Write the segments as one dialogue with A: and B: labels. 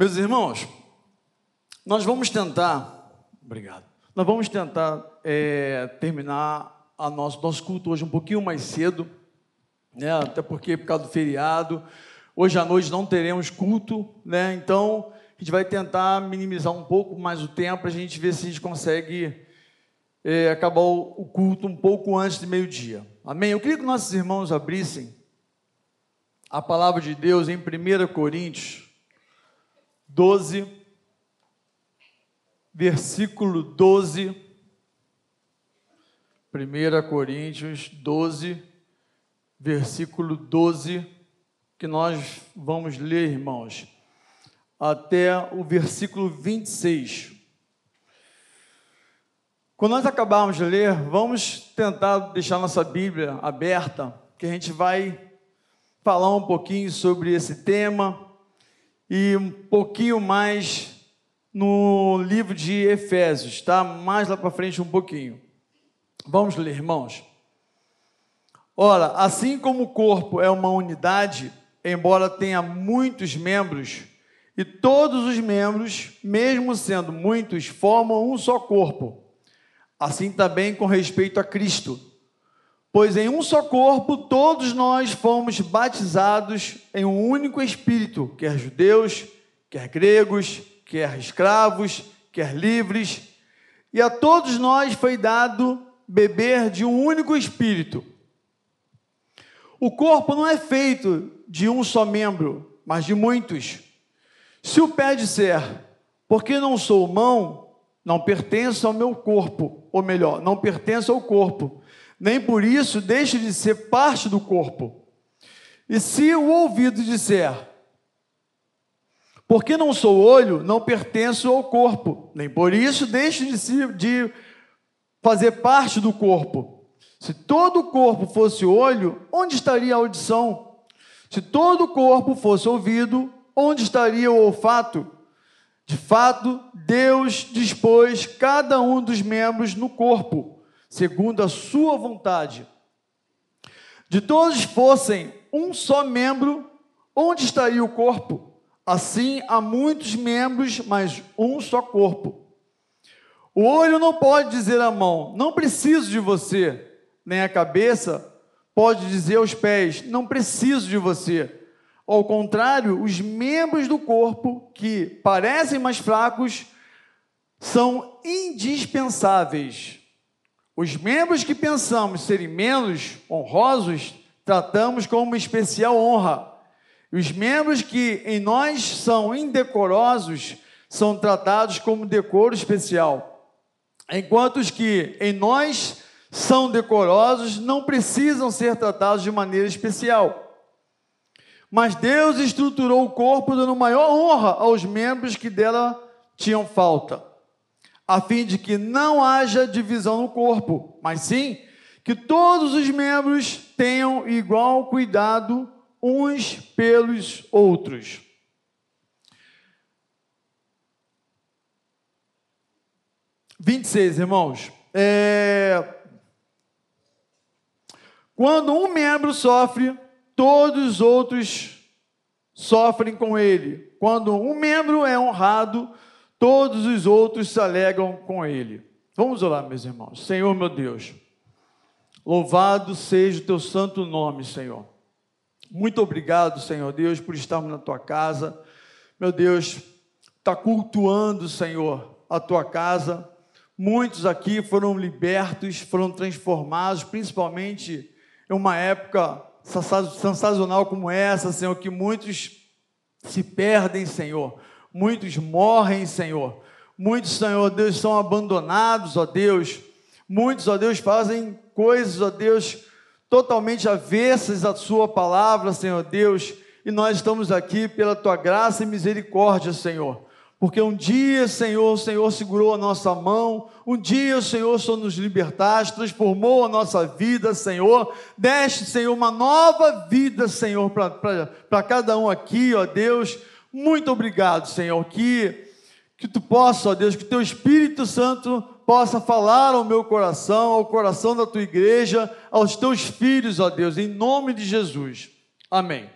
A: Meus irmãos, nós vamos tentar, obrigado, nós vamos tentar é, terminar a nosso, nosso culto hoje um pouquinho mais cedo, né, até porque por causa do feriado, hoje à noite não teremos culto, né, então a gente vai tentar minimizar um pouco mais o tempo a gente ver se a gente consegue é, acabar o culto um pouco antes de meio-dia. Amém? Eu queria que nossos irmãos abrissem a palavra de Deus em 1 Coríntios 12, versículo 12. 1 Coríntios 12, versículo 12, que nós vamos ler, irmãos, até o versículo 26. Quando nós acabarmos de ler, vamos tentar deixar nossa Bíblia aberta, que a gente vai falar um pouquinho sobre esse tema e um pouquinho mais no livro de Efésios, tá? Mais lá para frente um pouquinho. Vamos ler, irmãos. Ora, assim como o corpo é uma unidade, embora tenha muitos membros, e todos os membros, mesmo sendo muitos, formam um só corpo Assim também com respeito a Cristo. Pois em um só corpo todos nós fomos batizados em um único Espírito, quer judeus, quer gregos, quer escravos, quer livres, e a todos nós foi dado beber de um único Espírito. O corpo não é feito de um só membro, mas de muitos. Se o pé disser, porque não sou mão, não pertence ao meu corpo, ou melhor, não pertence ao corpo, nem por isso deixe de ser parte do corpo. E se o ouvido disser, porque não sou olho, não pertenço ao corpo, nem por isso deixe de, se, de fazer parte do corpo. Se todo o corpo fosse olho, onde estaria a audição? Se todo o corpo fosse ouvido, onde estaria o olfato? De fato, Deus dispôs cada um dos membros no corpo, segundo a sua vontade. De todos fossem um só membro, onde estaria o corpo? Assim há muitos membros, mas um só corpo. O olho não pode dizer à mão, não preciso de você, nem a cabeça pode dizer aos pés, não preciso de você. Ao contrário, os membros do corpo que parecem mais fracos são indispensáveis. Os membros que pensamos serem menos honrosos, tratamos com uma especial honra. Os membros que em nós são indecorosos, são tratados como decoro especial. Enquanto os que em nós são decorosos não precisam ser tratados de maneira especial. Mas Deus estruturou o corpo dando maior honra aos membros que dela tinham falta, a fim de que não haja divisão no corpo, mas sim que todos os membros tenham igual cuidado uns pelos outros. Vinte e seis, irmãos. É... Quando um membro sofre, todos os outros sofrem com ele. Quando um membro é honrado, todos os outros se alegram com ele. Vamos orar, meus irmãos. Senhor, meu Deus, louvado seja o teu santo nome, Senhor. Muito obrigado, Senhor Deus, por estarmos na tua casa. Meu Deus, está cultuando, Senhor, a tua casa. Muitos aqui foram libertos, foram transformados, principalmente em uma época sensacional como essa, Senhor, que muitos se perdem, Senhor, muitos morrem, Senhor, muitos, Senhor Deus, são abandonados, ó Deus, muitos, ó Deus, fazem coisas, ó Deus, totalmente avessas à Sua palavra, Senhor Deus, e nós estamos aqui pela Tua graça e misericórdia, Senhor. Porque um dia, Senhor, o Senhor segurou a nossa mão, um dia o Senhor só nos libertaste, transformou a nossa vida, Senhor, deste, Senhor, uma nova vida, Senhor, para cada um aqui, ó Deus. Muito obrigado, Senhor, que, que tu possa, ó Deus, que teu Espírito Santo possa falar ao meu coração, ao coração da tua igreja, aos teus filhos, ó Deus, em nome de Jesus. Amém.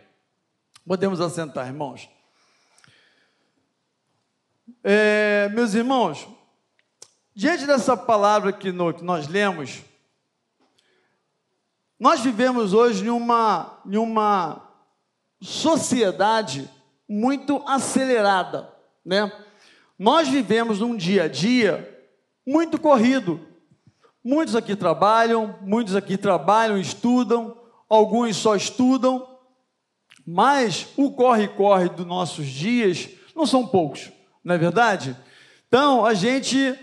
A: Podemos assentar, irmãos. É, meus irmãos, diante dessa palavra que, no, que nós lemos, nós vivemos hoje em uma, em uma sociedade muito acelerada, né? Nós vivemos num dia a dia muito corrido. Muitos aqui trabalham, muitos aqui trabalham, estudam, alguns só estudam, mas o corre-corre dos nossos dias não são poucos, não é verdade? Então, a gente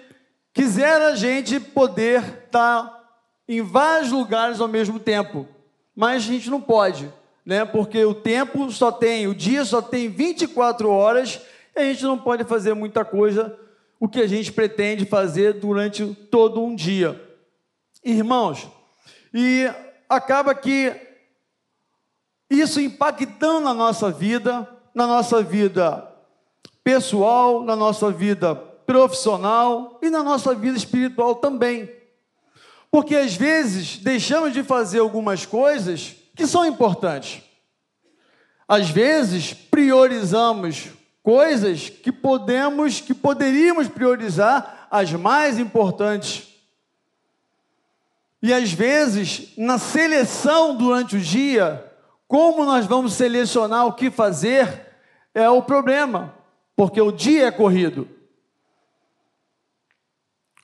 A: quisera a gente poder estar em vários lugares ao mesmo tempo, mas a gente não pode, né? Porque o tempo só tem, o dia só tem 24 horas e a gente não pode fazer muita coisa o que a gente pretende fazer durante todo um dia. Irmãos, e acaba que isso impactando na nossa vida, na nossa vida pessoal, na nossa vida profissional e na nossa vida espiritual também. Porque às vezes deixamos de fazer algumas coisas que são importantes. Às vezes priorizamos coisas que podemos, que poderíamos priorizar as mais importantes. E às vezes, na seleção durante o dia, como nós vamos selecionar o que fazer é o problema, porque o dia é corrido.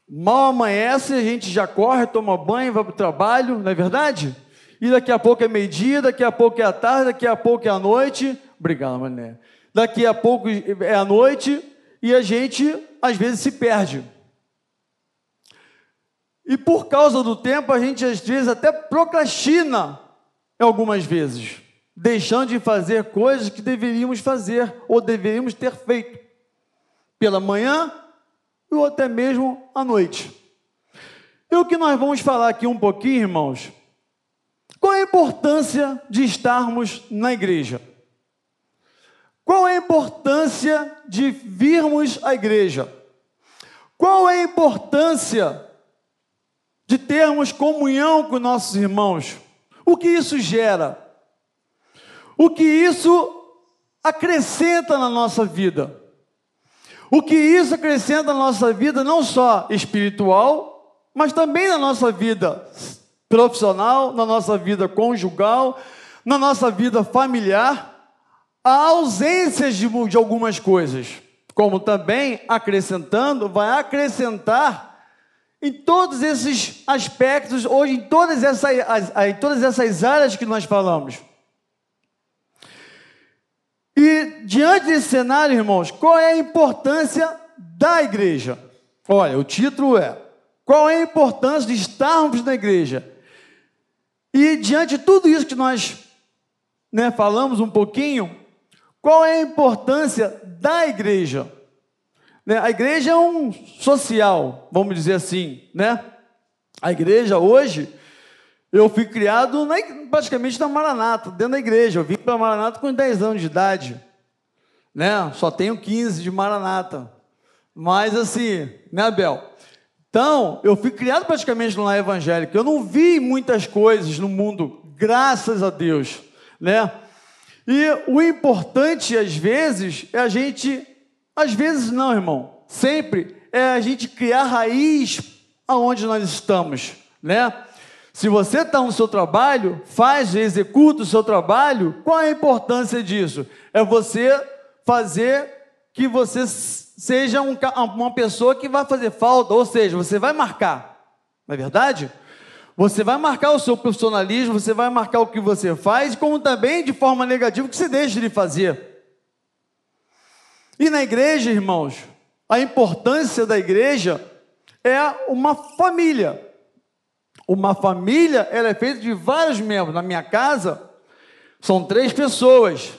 A: Mal amanhece, a gente já corre, toma banho, vai para o trabalho, não é verdade? E daqui a pouco é meio-dia, daqui a pouco é a tarde, daqui a pouco é a noite. Obrigado, Mané daqui a pouco é a noite e a gente às vezes se perde. E por causa do tempo, a gente às vezes até procrastina algumas vezes, deixando de fazer coisas que deveríamos fazer ou deveríamos ter feito pela manhã ou até mesmo à noite. E o que nós vamos falar aqui um pouquinho, irmãos? Importância de estarmos na igreja? Qual é a importância de virmos à igreja? Qual é a importância de termos comunhão com nossos irmãos? O que isso gera? O que isso acrescenta na nossa vida? O que isso acrescenta na nossa vida, não só espiritual, mas também na nossa vida profissional, na nossa vida conjugal, na nossa vida familiar a ausência de, de algumas coisas, como também acrescentando, vai acrescentar em todos esses aspectos, hoje em todas essas, em todas essas áreas que nós falamos. E diante desse cenário, irmãos, qual é a importância da igreja? Olha, o título é: Qual é a importância de estarmos na igreja? E diante de tudo isso que nós né, falamos um pouquinho, qual é a importância da igreja? Né? A igreja é um social, vamos dizer assim, né? A igreja hoje, eu fui criado na, praticamente na Maranata, dentro da igreja. Eu vim para Maranata com 10 anos de idade, né? Só tenho 15 de Maranata. Mas assim, né, Abel? Então, eu fui criado praticamente no lar evangélico. Eu não vi muitas coisas no mundo, graças a Deus, né? E o importante, às vezes, é a gente, às vezes não, irmão, sempre é a gente criar raiz aonde nós estamos, né? Se você está no seu trabalho, faz, executa o seu trabalho, qual é a importância disso? É você fazer que você seja um, uma pessoa que vai fazer falta, ou seja, você vai marcar, não é verdade? Você vai marcar o seu profissionalismo, você vai marcar o que você faz, como também de forma negativa que você deixa de fazer. E na igreja, irmãos, a importância da igreja é uma família. Uma família, ela é feita de vários membros. Na minha casa, são três pessoas.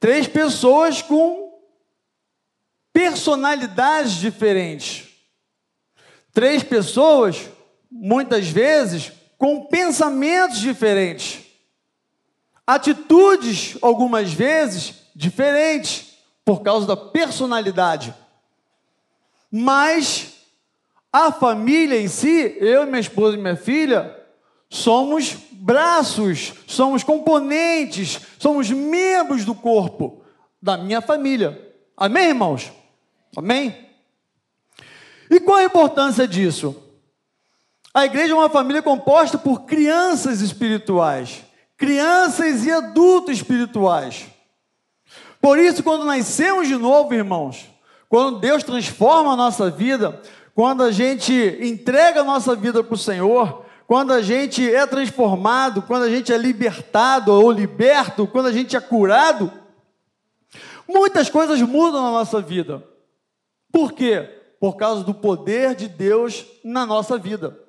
A: Três pessoas com personalidades diferentes. Três pessoas muitas vezes, com pensamentos diferentes, atitudes, algumas vezes, diferentes, por causa da personalidade. Mas a família em si, eu, minha esposa e minha filha, somos braços, somos componentes, somos membros do corpo da minha família. Amém, irmãos? Amém? E qual a importância disso? A igreja é uma família composta por crianças espirituais, crianças e adultos espirituais. Por isso, quando nascemos de novo, irmãos, quando Deus transforma a nossa vida, quando a gente entrega a nossa vida para o Senhor, quando a gente é transformado, quando a gente é libertado ou liberto, quando a gente é curado, muitas coisas mudam na nossa vida. Por quê? Por causa do poder de Deus na nossa vida.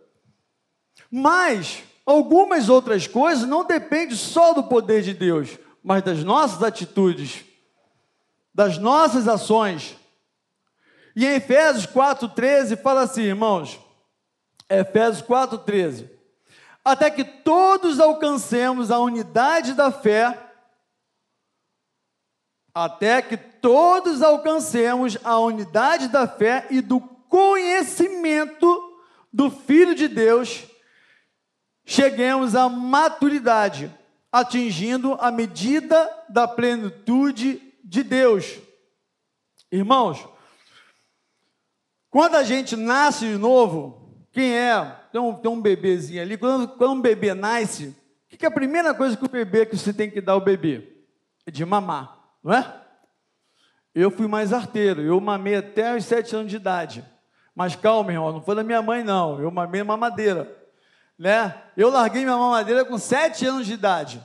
A: Mas algumas outras coisas não dependem só do poder de Deus, mas das nossas atitudes, das nossas ações. E em Efésios 4,13 fala assim, irmãos, Efésios 4,13: Até que todos alcancemos a unidade da fé, até que todos alcancemos a unidade da fé e do conhecimento do Filho de Deus cheguemos à maturidade, atingindo a medida da plenitude de Deus. Irmãos, quando a gente nasce de novo, quem é? Tem um, tem um bebezinho ali, quando, quando um bebê nasce, o que, que é a primeira coisa que o bebê que você tem que dar ao bebê? É de mamar, não é? Eu fui mais arteiro, eu mamei até os sete anos de idade. Mas calma, irmão, não foi da minha mãe, não. Eu mamei mamadeira né? Eu larguei minha mamadeira com sete anos de idade.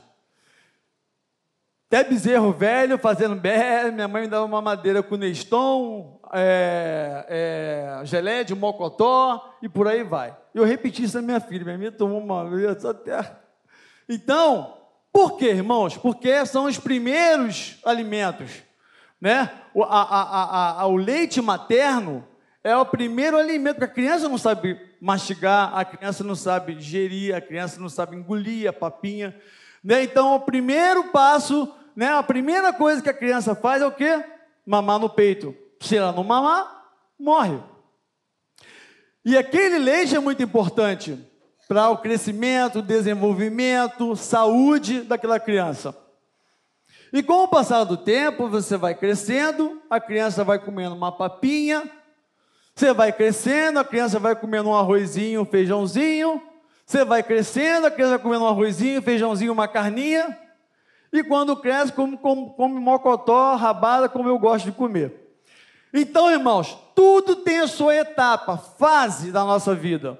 A: Até bezerro velho, fazendo bé, minha mãe me dava uma madeira com Neston, é, é, gelé de mocotó e por aí vai. Eu repeti isso na minha filha, minha filha tomou uma vez até. Então, por quê, irmãos? Porque são os primeiros alimentos. Né? O, a, a, a, o leite materno é o primeiro alimento, porque a criança não sabe mastigar, a criança não sabe digerir, a criança não sabe engolir a papinha. Né? Então, o primeiro passo, né, a primeira coisa que a criança faz é o quê? Mamar no peito. Se ela não mamar, morre. E aquele leite é muito importante para o crescimento, desenvolvimento, saúde daquela criança. E com o passar do tempo, você vai crescendo, a criança vai comendo uma papinha, você vai crescendo, a criança vai comendo um arrozinho, um feijãozinho. Você vai crescendo, a criança vai comendo um arrozinho, um feijãozinho, uma carninha. E quando cresce, come, come, come mocotó, rabada, como eu gosto de comer. Então, irmãos, tudo tem a sua etapa, fase da nossa vida.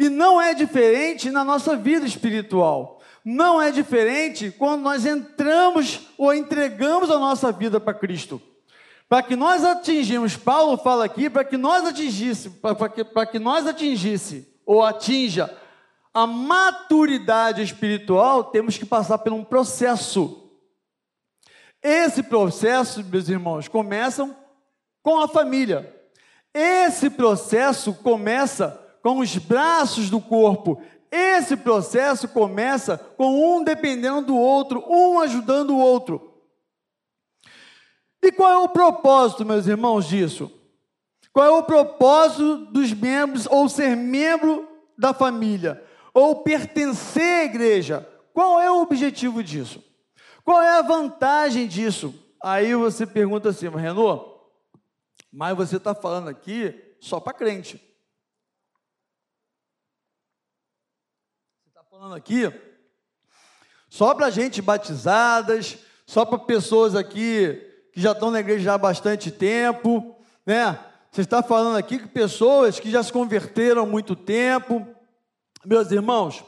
A: E não é diferente na nossa vida espiritual. Não é diferente quando nós entramos ou entregamos a nossa vida para Cristo. Para que nós atingimos, Paulo fala aqui, para que nós atingisse, para que, para que nós atingisse ou atinja a maturidade espiritual, temos que passar por um processo. Esse processo, meus irmãos, começa com a família. Esse processo começa com os braços do corpo. Esse processo começa com um dependendo do outro, um ajudando o outro. E qual é o propósito, meus irmãos, disso? Qual é o propósito dos membros, ou ser membro da família, ou pertencer à igreja? Qual é o objetivo disso? Qual é a vantagem disso? Aí você pergunta assim, Renault, mas você está falando aqui só para crente. Você está falando aqui só para gente batizadas, só para pessoas aqui que já estão na igreja há bastante tempo, né? Você está falando aqui que pessoas que já se converteram há muito tempo. Meus irmãos,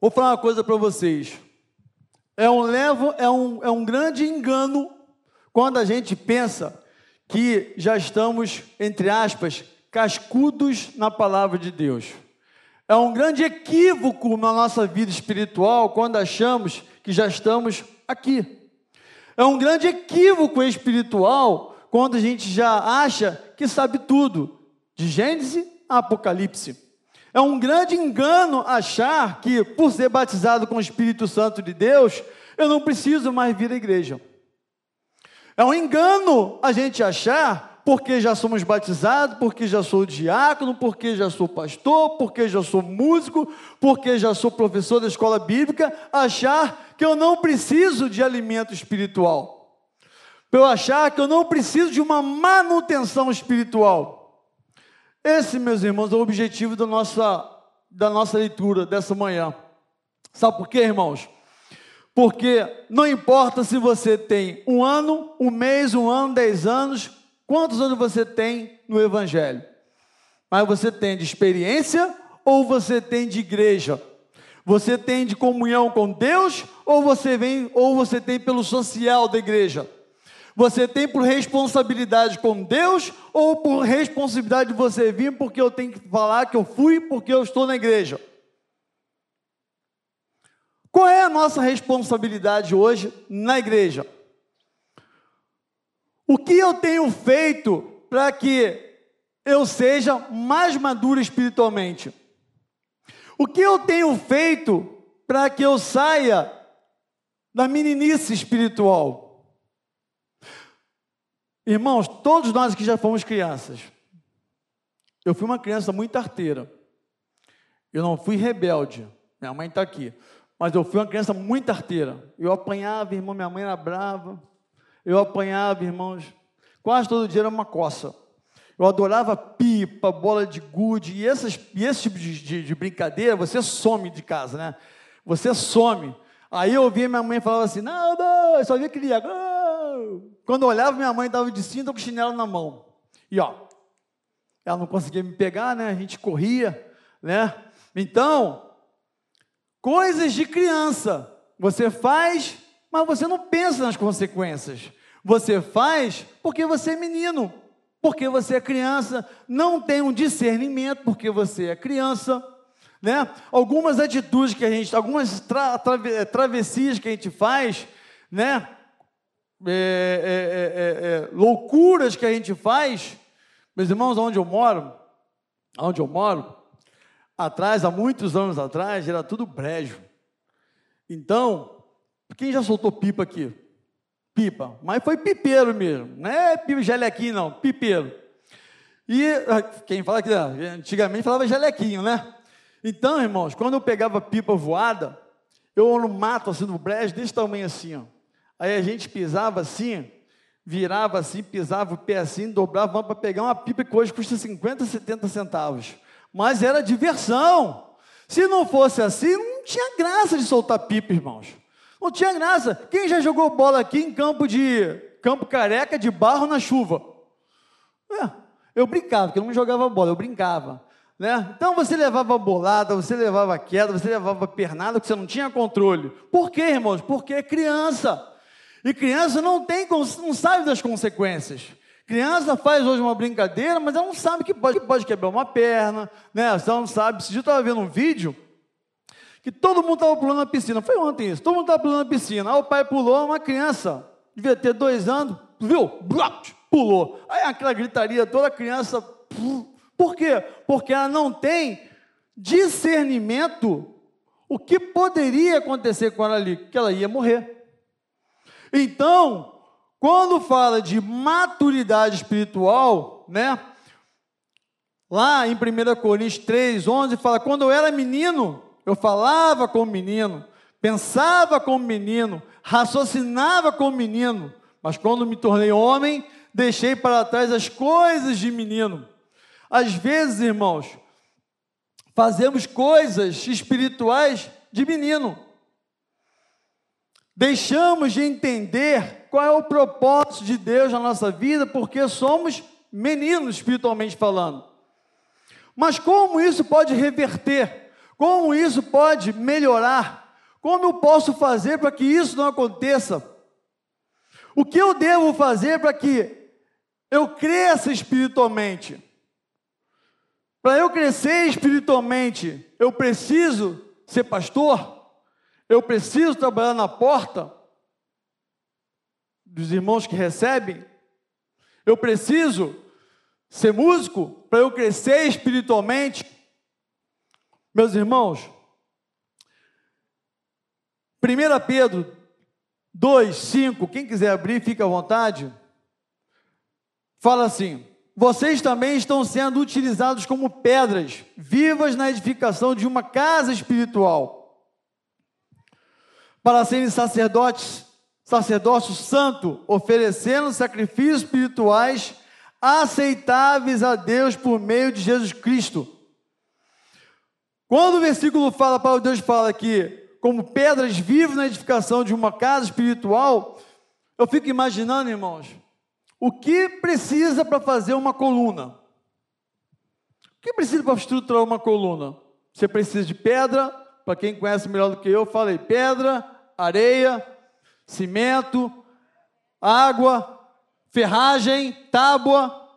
A: vou falar uma coisa para vocês. É um, levo, é, um, é um grande engano quando a gente pensa que já estamos, entre aspas, cascudos na palavra de Deus. É um grande equívoco na nossa vida espiritual quando achamos que já estamos aqui. É um grande equívoco espiritual quando a gente já acha que sabe tudo, de Gênesis a Apocalipse. É um grande engano achar que, por ser batizado com o Espírito Santo de Deus, eu não preciso mais vir à igreja. É um engano a gente achar, porque já somos batizados, porque já sou diácono, porque já sou pastor, porque já sou músico, porque já sou professor da escola bíblica, achar que eu não preciso de alimento espiritual. para eu achar que eu não preciso de uma manutenção espiritual. Esse, meus irmãos, é o objetivo da nossa, da nossa leitura dessa manhã. Sabe por quê, irmãos? Porque não importa se você tem um ano, um mês, um ano, dez anos, quantos anos você tem no Evangelho. Mas você tem de experiência ou você tem de igreja? Você tem de comunhão com Deus ou você vem ou você tem pelo social da igreja? Você tem por responsabilidade com Deus ou por responsabilidade de você vir porque eu tenho que falar que eu fui porque eu estou na igreja? Qual é a nossa responsabilidade hoje na igreja? O que eu tenho feito para que eu seja mais maduro espiritualmente? O que eu tenho feito para que eu saia da meninice espiritual? Irmãos, todos nós que já fomos crianças. Eu fui uma criança muito arteira. Eu não fui rebelde. Minha mãe está aqui. Mas eu fui uma criança muito arteira. Eu apanhava, irmão, minha mãe era brava. Eu apanhava, irmãos. Quase todo dia era uma coça. Eu adorava pipa, bola de gude e, essas, e esse tipo de, de, de, brincadeira, você some de casa, né? Você some. Aí eu ouvia minha mãe falava assim: não, não, eu só via aquele. Quando eu olhava, minha mãe estava de cinto com chinelo na mão. E ó, ela não conseguia me pegar, né? A gente corria, né? Então, Coisas de criança. Você faz, mas você não pensa nas consequências. Você faz porque você é menino, porque você é criança, não tem um discernimento porque você é criança, né? Algumas atitudes que a gente, algumas tra travessias que a gente faz, né? É, é, é, é, é loucuras que a gente faz, meus irmãos, onde eu moro, onde eu moro, atrás, há muitos anos atrás, era tudo brejo. Então, quem já soltou pipa aqui? Pipa, mas foi pipeiro mesmo, não é pipa gelequinho não, pipeiro. E ah, quem fala que antigamente falava gelequinho, né? Então, irmãos, quando eu pegava pipa voada, eu no mato, assim, no brejo, desse tamanho assim, ó. Aí a gente pisava assim, virava assim, pisava o pé assim, dobrava para pegar uma pipa que hoje custa 50, 70 centavos mas era diversão. Se não fosse assim, não tinha graça de soltar pipa, irmãos. Não tinha graça. Quem já jogou bola aqui em campo de campo careca de barro na chuva? É, eu brincava, porque eu não jogava bola, eu brincava. Né? Então você levava bolada, você levava queda, você levava pernada, que você não tinha controle. Por quê, irmãos? Porque é criança. E criança não tem, não sabe das consequências. Criança faz hoje uma brincadeira, mas ela não sabe que pode, que pode quebrar uma perna, né? Ela não sabe. Dia eu estava vendo um vídeo que todo mundo estava pulando na piscina. Foi ontem isso. Todo mundo estava pulando na piscina. Aí o pai pulou, uma criança, devia ter dois anos, viu? Pulou. Aí aquela gritaria, toda a criança. Por quê? Porque ela não tem discernimento o que poderia acontecer com ela ali, que ela ia morrer. Então, quando fala de maturidade espiritual, né? Lá em 1 Coríntios 3, 11, fala: quando eu era menino, eu falava como menino, pensava como menino, raciocinava como menino, mas quando me tornei homem, deixei para trás as coisas de menino. Às vezes, irmãos, fazemos coisas espirituais de menino. Deixamos de entender qual é o propósito de Deus na nossa vida, porque somos meninos espiritualmente falando. Mas como isso pode reverter? Como isso pode melhorar? Como eu posso fazer para que isso não aconteça? O que eu devo fazer para que eu cresça espiritualmente? Para eu crescer espiritualmente, eu preciso ser pastor? Eu preciso trabalhar na porta? dos irmãos que recebem, eu preciso ser músico para eu crescer espiritualmente. Meus irmãos, 1 Pedro 2, 5, quem quiser abrir, fica à vontade. Fala assim: vocês também estão sendo utilizados como pedras vivas na edificação de uma casa espiritual, para serem sacerdotes sacerdócio santo, oferecendo sacrifícios espirituais aceitáveis a Deus por meio de Jesus Cristo. Quando o versículo fala, para Deus fala que como pedras vivas na edificação de uma casa espiritual, eu fico imaginando, irmãos, o que precisa para fazer uma coluna? O que precisa para estruturar uma coluna? Você precisa de pedra, para quem conhece melhor do que eu, falei pedra, areia, cimento, água, ferragem, tábua,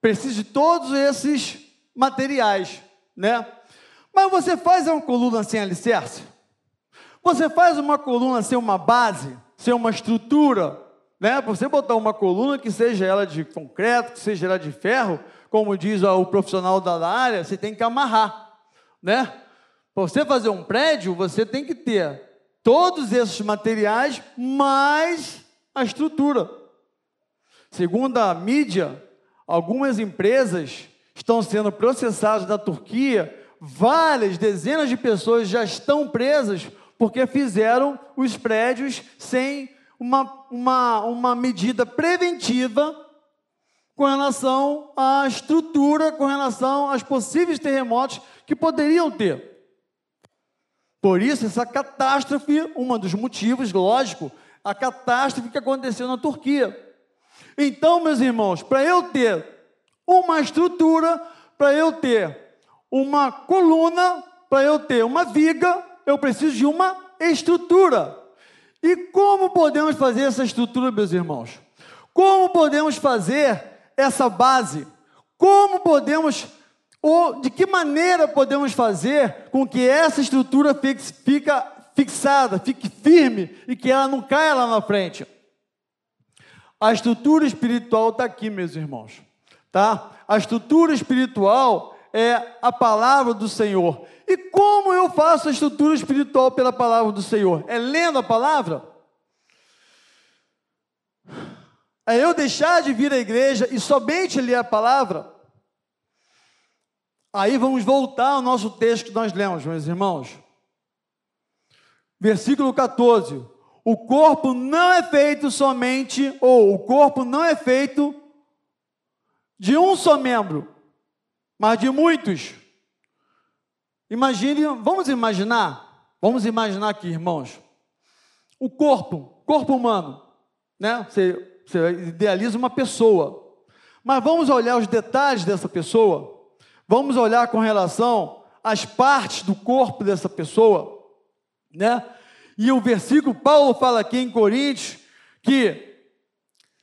A: precisa de todos esses materiais, né? Mas você faz uma coluna sem alicerce? Você faz uma coluna sem uma base, sem uma estrutura, né? Você botar uma coluna que seja ela de concreto, que seja ela de ferro, como diz o profissional da área, você tem que amarrar, né? Para você fazer um prédio, você tem que ter todos esses materiais mais a estrutura. Segundo a mídia, algumas empresas estão sendo processadas na Turquia, várias dezenas de pessoas já estão presas porque fizeram os prédios sem uma, uma, uma medida preventiva com relação à estrutura, com relação aos possíveis terremotos que poderiam ter. Por isso, essa catástrofe, um dos motivos, lógico, a catástrofe que aconteceu na Turquia. Então, meus irmãos, para eu ter uma estrutura, para eu ter uma coluna, para eu ter uma viga, eu preciso de uma estrutura. E como podemos fazer essa estrutura, meus irmãos? Como podemos fazer essa base? Como podemos ou de que maneira podemos fazer com que essa estrutura fique, fica fixada, fique firme e que ela não caia lá na frente? A estrutura espiritual está aqui, meus irmãos. Tá? A estrutura espiritual é a palavra do Senhor. E como eu faço a estrutura espiritual pela palavra do Senhor? É lendo a palavra? É eu deixar de vir à igreja e somente ler a palavra? Aí vamos voltar ao nosso texto que nós lemos, meus irmãos. Versículo 14. O corpo não é feito somente, ou o corpo não é feito de um só membro, mas de muitos. Imagine, vamos imaginar, vamos imaginar aqui, irmãos, o corpo, corpo humano, né? Você, você idealiza uma pessoa, mas vamos olhar os detalhes dessa pessoa. Vamos olhar com relação às partes do corpo dessa pessoa, né? E o versículo, Paulo fala aqui em Coríntios, que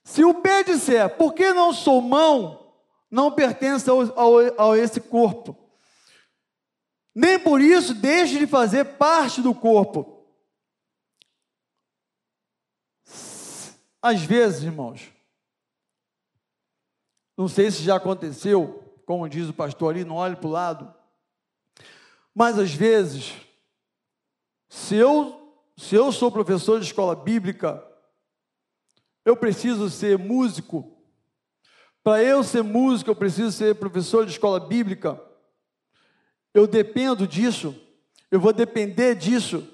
A: se o pé disser, por que não sou mão, não pertence ao, ao, a esse corpo. Nem por isso deixe de fazer parte do corpo. Às vezes, irmãos, não sei se já aconteceu, como diz o pastor ali, não olhe para o lado. Mas às vezes, se eu, se eu sou professor de escola bíblica, eu preciso ser músico. Para eu ser músico, eu preciso ser professor de escola bíblica. Eu dependo disso. Eu vou depender disso.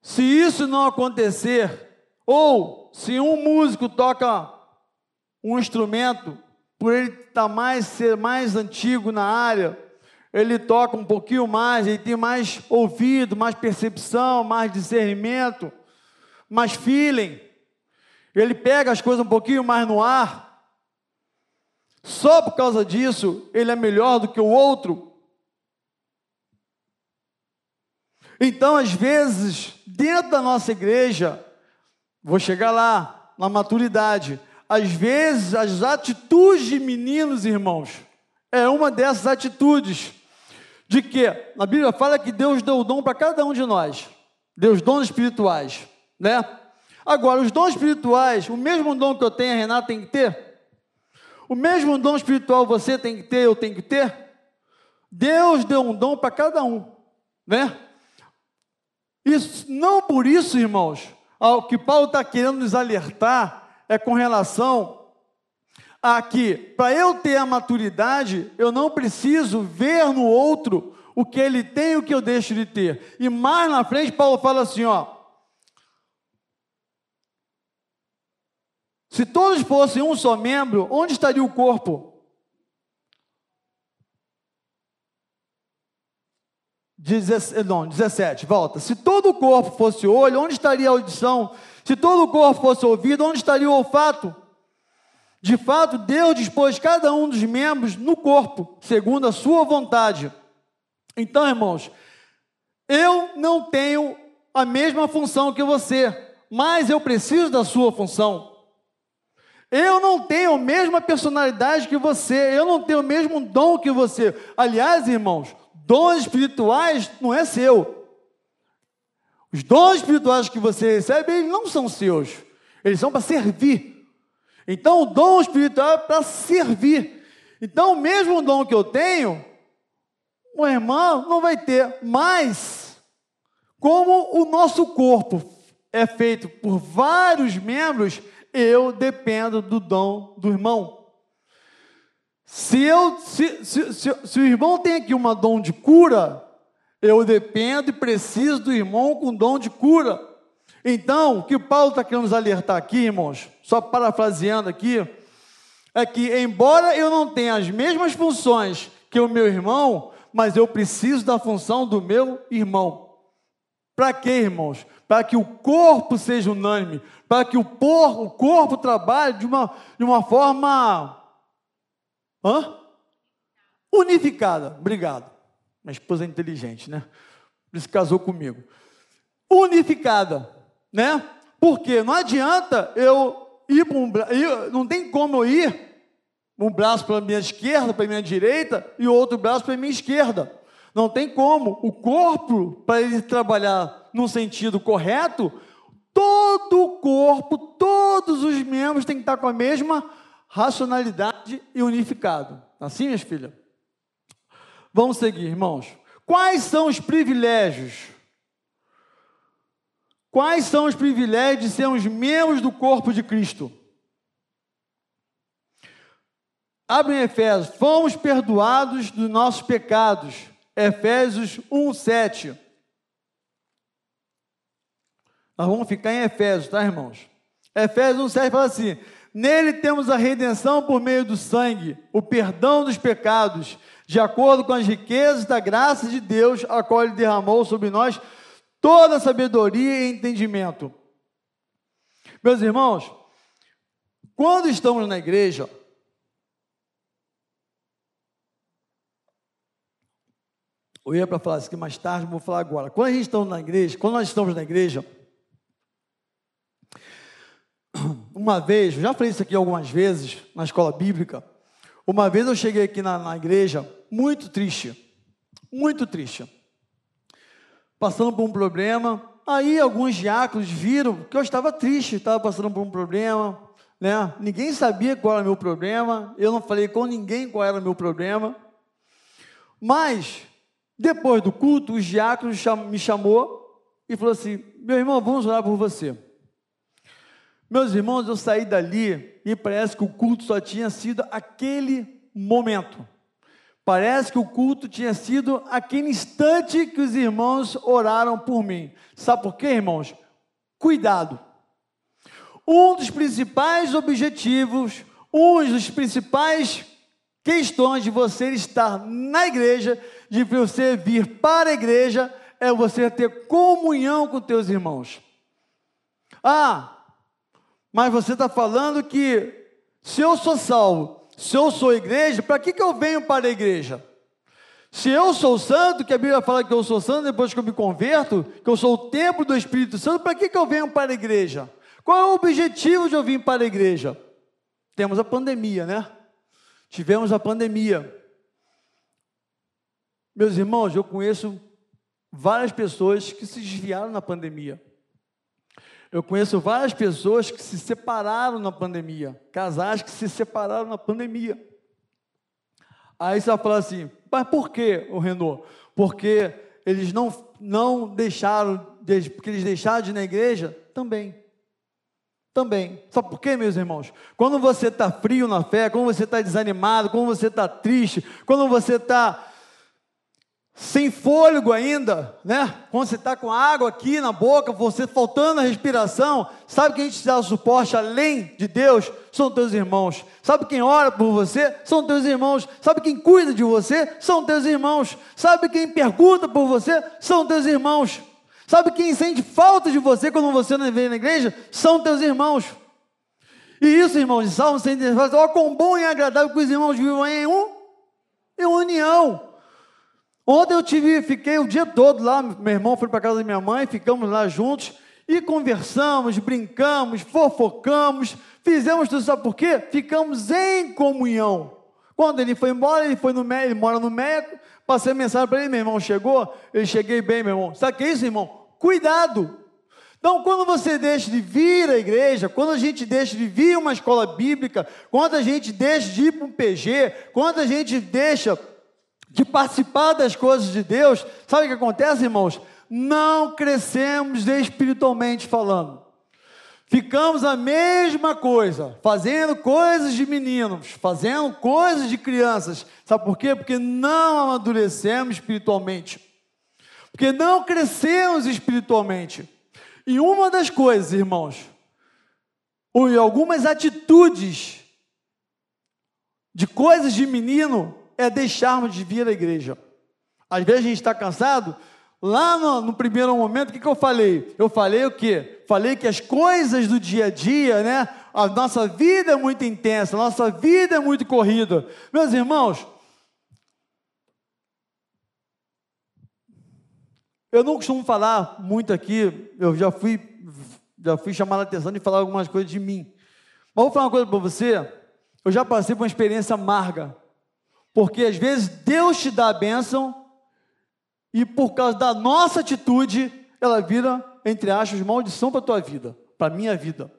A: Se isso não acontecer, ou se um músico toca um instrumento por ele tá mais ser mais antigo na área, ele toca um pouquinho mais, ele tem mais ouvido, mais percepção, mais discernimento, mais feeling. Ele pega as coisas um pouquinho mais no ar. Só por causa disso, ele é melhor do que o outro. Então, às vezes, dentro da nossa igreja, vou chegar lá, na maturidade, às vezes, as atitudes de meninos, irmãos, é uma dessas atitudes. De que? A Bíblia fala que Deus deu o dom para cada um de nós. Deus dons espirituais, né? Agora, os dons espirituais, o mesmo dom que eu tenho, a Renata tem que ter? O mesmo dom espiritual você tem que ter, eu tenho que ter? Deus deu um dom para cada um, né? Isso, não por isso, irmãos, ao que Paulo está querendo nos alertar, é com relação a que, para eu ter a maturidade, eu não preciso ver no outro o que ele tem e o que eu deixo de ter. E mais na frente, Paulo fala assim: ó, Se todos fossem um só membro, onde estaria o corpo? Não, 17, volta. Se todo o corpo fosse olho, onde estaria a audição? Se todo o corpo fosse ouvido, onde estaria o olfato? De fato, Deus dispôs cada um dos membros no corpo, segundo a sua vontade. Então, irmãos, eu não tenho a mesma função que você, mas eu preciso da sua função. Eu não tenho a mesma personalidade que você, eu não tenho o mesmo dom que você. Aliás, irmãos, dons espirituais não é seu. Os dons espirituais que você recebe, eles não são seus. Eles são para servir. Então, o dom espiritual é para servir. Então, o mesmo dom que eu tenho, o irmão não vai ter. Mas, como o nosso corpo é feito por vários membros, eu dependo do dom do irmão. Se, eu, se, se, se, se o irmão tem aqui uma dom de cura, eu dependo e preciso do irmão com dom de cura. Então, o que Paulo está querendo nos alertar aqui, irmãos, só parafraseando aqui, é que, embora eu não tenha as mesmas funções que o meu irmão, mas eu preciso da função do meu irmão. Para quê, irmãos? Para que o corpo seja unânime, para que o, por, o corpo trabalhe de uma, de uma forma hã? unificada. Obrigado. Minha esposa é inteligente, né? Por isso casou comigo. Unificada né? Porque não adianta eu ir para um braço, não tem como eu ir um braço para a minha esquerda, para a minha direita e outro braço para a minha esquerda. Não tem como. O corpo, para ele trabalhar no sentido correto, todo corpo, todos os membros têm que estar com a mesma racionalidade e unificado. Assim, minhas filhas? Vamos seguir, irmãos. Quais são os privilégios Quais são os privilégios de sermos membros do corpo de Cristo? Abre em Efésios, fomos perdoados dos nossos pecados. Efésios 1, 7. Nós vamos ficar em Efésios, tá, irmãos? Efésios 1, 7 fala assim: Nele temos a redenção por meio do sangue, o perdão dos pecados, de acordo com as riquezas da graça de Deus, a qual Ele derramou sobre nós toda sabedoria e entendimento. Meus irmãos, quando estamos na igreja, eu ia para falar isso aqui mais tarde, vou falar agora. Quando a gente está na igreja, quando nós estamos na igreja, uma vez, já falei isso aqui algumas vezes na escola bíblica, uma vez eu cheguei aqui na, na igreja muito triste, muito triste passando por um problema. Aí alguns diáconos viram que eu estava triste, estava passando por um problema, né? Ninguém sabia qual era o meu problema, eu não falei com ninguém qual era o meu problema. Mas, depois do culto, os diáconos me chamou e falou assim: meu irmão, vamos orar por você. Meus irmãos, eu saí dali e parece que o culto só tinha sido aquele momento. Parece que o culto tinha sido aquele instante que os irmãos oraram por mim. Sabe por quê, irmãos? Cuidado. Um dos principais objetivos, um dos principais questões de você estar na igreja, de você vir para a igreja, é você ter comunhão com teus irmãos. Ah, mas você está falando que se eu sou salvo, se eu sou igreja, para que, que eu venho para a igreja? Se eu sou santo, que a Bíblia fala que eu sou santo depois que eu me converto, que eu sou o templo do Espírito Santo, para que, que eu venho para a igreja? Qual é o objetivo de eu vir para a igreja? Temos a pandemia, né? Tivemos a pandemia. Meus irmãos, eu conheço várias pessoas que se desviaram na pandemia. Eu conheço várias pessoas que se separaram na pandemia, casais que se separaram na pandemia. Aí você vai falar assim, mas por que, o Renault? Porque eles não, não deixaram, porque eles deixaram de ir na igreja? Também. Também. Sabe por quê, meus irmãos? Quando você está frio na fé, quando você está desanimado, quando você está triste, quando você está sem fôlego ainda, né? Quando você está com água aqui na boca, você faltando a respiração, sabe quem te dá suporte além de Deus? São teus irmãos. Sabe quem ora por você? São teus irmãos. Sabe quem cuida de você? São teus irmãos. Sabe quem pergunta por você? São teus irmãos. Sabe quem sente falta de você quando você não vem na igreja? São teus irmãos. E isso, irmãos, de Salmo 119, ó, quão bom e agradável que os irmãos vivam em um, em união. Ontem eu tive, fiquei o dia todo lá, meu irmão foi para casa da minha mãe, ficamos lá juntos e conversamos, brincamos, fofocamos, fizemos tudo, sabe por quê? Ficamos em comunhão. Quando ele foi embora, ele foi no México, ele mora no México, passei mensagem para ele, meu irmão chegou, eu cheguei bem, meu irmão. Sabe o que é isso, irmão? Cuidado. Então, quando você deixa de vir à igreja, quando a gente deixa de vir uma escola bíblica, quando a gente deixa de ir para um PG, quando a gente deixa de participar das coisas de Deus, sabe o que acontece, irmãos? Não crescemos espiritualmente falando. Ficamos a mesma coisa, fazendo coisas de meninos, fazendo coisas de crianças. Sabe por quê? Porque não amadurecemos espiritualmente. Porque não crescemos espiritualmente. E uma das coisas, irmãos, ou algumas atitudes de coisas de menino é deixarmos de vir à igreja. Às vezes a gente está cansado. Lá no, no, primeiro momento, o que, que eu falei? Eu falei o quê? Falei que as coisas do dia a dia, né? A nossa vida é muito intensa, a nossa vida é muito corrida. Meus irmãos, eu não costumo falar muito aqui, eu já fui, já fui chamado a atenção de falar algumas coisas de mim. Mas vou falar uma coisa para você, eu já passei por uma experiência amarga. Porque às vezes Deus te dá a bênção e por causa da nossa atitude, ela vira, entre aspas, maldição para a tua vida, para a minha vida.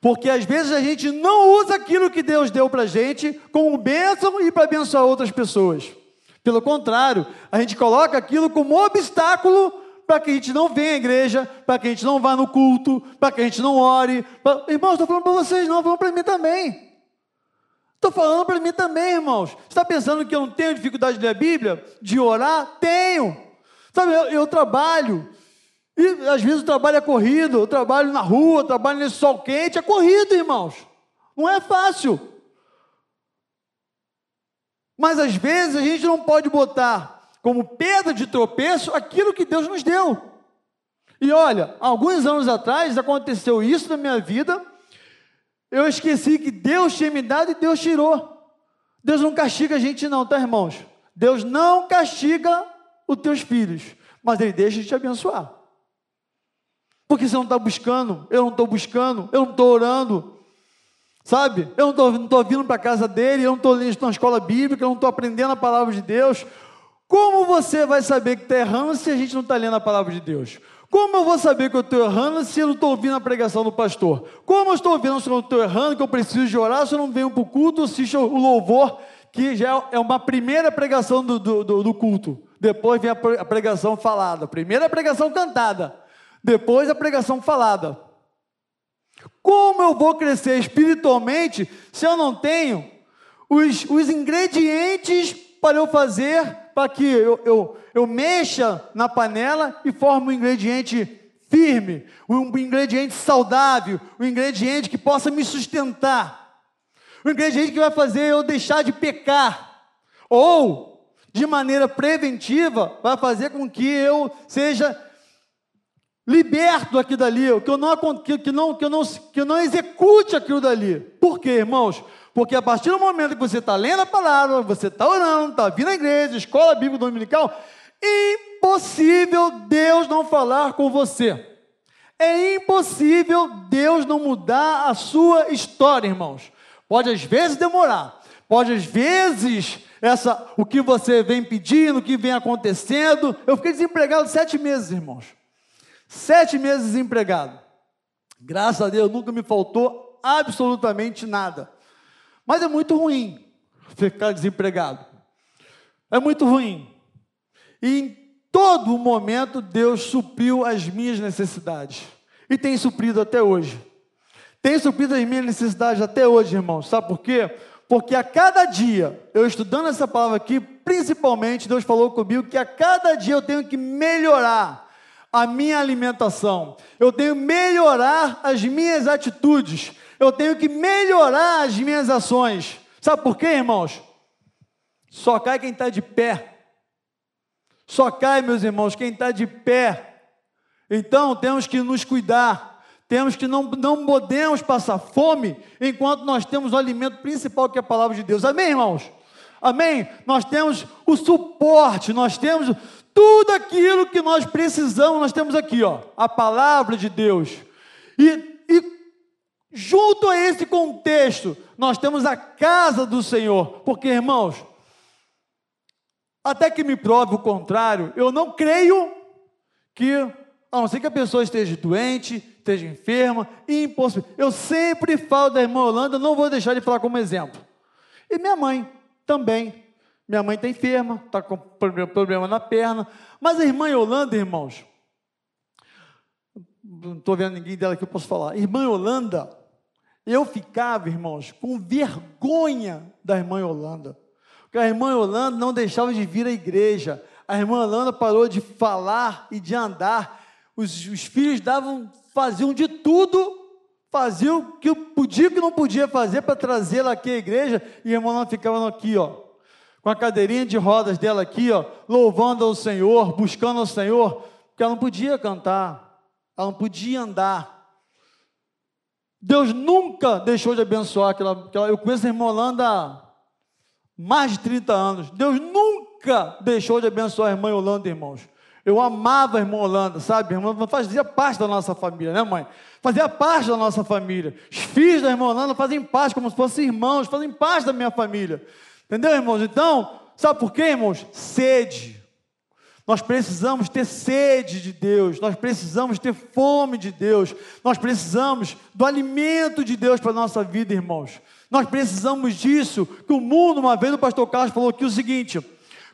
A: Porque às vezes a gente não usa aquilo que Deus deu para a gente como bênção e para abençoar outras pessoas. Pelo contrário, a gente coloca aquilo como obstáculo para que a gente não venha à igreja, para que a gente não vá no culto, para que a gente não ore. Pra... Irmãos, estou falando para vocês, não, falando para mim também. Estou falando para mim também, irmãos. Você está pensando que eu não tenho dificuldade de ler a Bíblia? De orar? Tenho. Sabe, eu, eu trabalho. E às vezes o trabalho é corrido, eu trabalho na rua, eu trabalho nesse sol quente, é corrido, irmãos. Não é fácil. Mas às vezes a gente não pode botar como pedra de tropeço aquilo que Deus nos deu. E olha, alguns anos atrás aconteceu isso na minha vida eu esqueci que Deus tinha me dado e Deus tirou. Deus não castiga a gente, não, tá, irmãos? Deus não castiga os teus filhos, mas Ele deixa de te abençoar. Porque você não está buscando, eu não estou buscando, eu não estou orando, sabe? Eu não estou vindo para a casa dele, eu não estou na escola bíblica, eu não estou aprendendo a palavra de Deus. Como você vai saber que está errando se a gente não está lendo a palavra de Deus? Como eu vou saber que eu estou errando se eu não estou ouvindo a pregação do pastor? Como eu estou ouvindo se eu não estou errando, que eu preciso de orar, se eu não venho para o culto, assisto o louvor, que já é uma primeira pregação do, do, do culto. Depois vem a pregação falada. Primeiro a pregação cantada, depois a pregação falada. Como eu vou crescer espiritualmente se eu não tenho os, os ingredientes para eu fazer para que eu, eu, eu mexa na panela e forme um ingrediente firme, um ingrediente saudável, um ingrediente que possa me sustentar, um ingrediente que vai fazer eu deixar de pecar, ou de maneira preventiva, vai fazer com que eu seja liberto aqui dali, que eu não, que, que não, que eu não, que eu não execute aquilo dali. Por quê, irmãos? Porque a partir do momento que você está lendo a palavra, você está orando, está vindo à igreja, escola bíblica dominical, impossível Deus não falar com você. É impossível Deus não mudar a sua história, irmãos. Pode às vezes demorar, pode às vezes essa o que você vem pedindo, o que vem acontecendo. Eu fiquei desempregado sete meses, irmãos. Sete meses desempregado. Graças a Deus nunca me faltou absolutamente nada. Mas é muito ruim ficar desempregado. É muito ruim. E em todo momento Deus supriu as minhas necessidades. E tem suprido até hoje. Tem suprido as minhas necessidades até hoje, irmãos. Sabe por quê? Porque a cada dia, eu estudando essa palavra aqui, principalmente, Deus falou comigo que a cada dia eu tenho que melhorar a minha alimentação, eu tenho que melhorar as minhas atitudes, eu tenho que melhorar as minhas ações. Sabe por quê, irmãos? Só cai quem está de pé. Só cai, meus irmãos, quem está de pé. Então temos que nos cuidar. Temos que não, não podemos passar fome enquanto nós temos o alimento principal que é a palavra de Deus. Amém, irmãos? Amém? Nós temos o suporte, nós temos tudo aquilo que nós precisamos, nós temos aqui, ó, a palavra de Deus. E, junto a esse contexto, nós temos a casa do Senhor. Porque, irmãos, até que me prove o contrário, eu não creio que, a não ser que a pessoa esteja doente, esteja enferma, impossível. Eu sempre falo da irmã Holanda, não vou deixar de falar como exemplo. E minha mãe também. Minha mãe está enferma, está com problema na perna. Mas a irmã Holanda, irmãos, não estou vendo ninguém dela que eu posso falar. Irmã Holanda, eu ficava, irmãos, com vergonha da irmã Holanda. Porque a irmã Yolanda não deixava de vir à igreja. A irmã Yolanda parou de falar e de andar. Os, os filhos davam, faziam de tudo, faziam o que podia que não podia fazer para trazê-la aqui à igreja. E a irmã Yolanda ficava aqui, ó, com a cadeirinha de rodas dela aqui, ó, louvando ao Senhor, buscando ao Senhor, porque ela não podia cantar, ela não podia andar. Deus nunca deixou de abençoar aquela. aquela eu conheço a irmã Holanda mais de 30 anos. Deus nunca deixou de abençoar a irmã Holanda, irmãos. Eu amava a irmã Holanda, sabe? A irmã fazia parte da nossa família, né, mãe? Fazia parte da nossa família. Os filhos da irmã Holanda fazem parte, como se fossem irmãos, fazem parte da minha família. Entendeu, irmãos? Então, sabe por quê, irmãos? Sede. Nós precisamos ter sede de Deus, nós precisamos ter fome de Deus, nós precisamos do alimento de Deus para a nossa vida, irmãos. Nós precisamos disso, que o mundo, uma vez o pastor Carlos falou aqui o seguinte: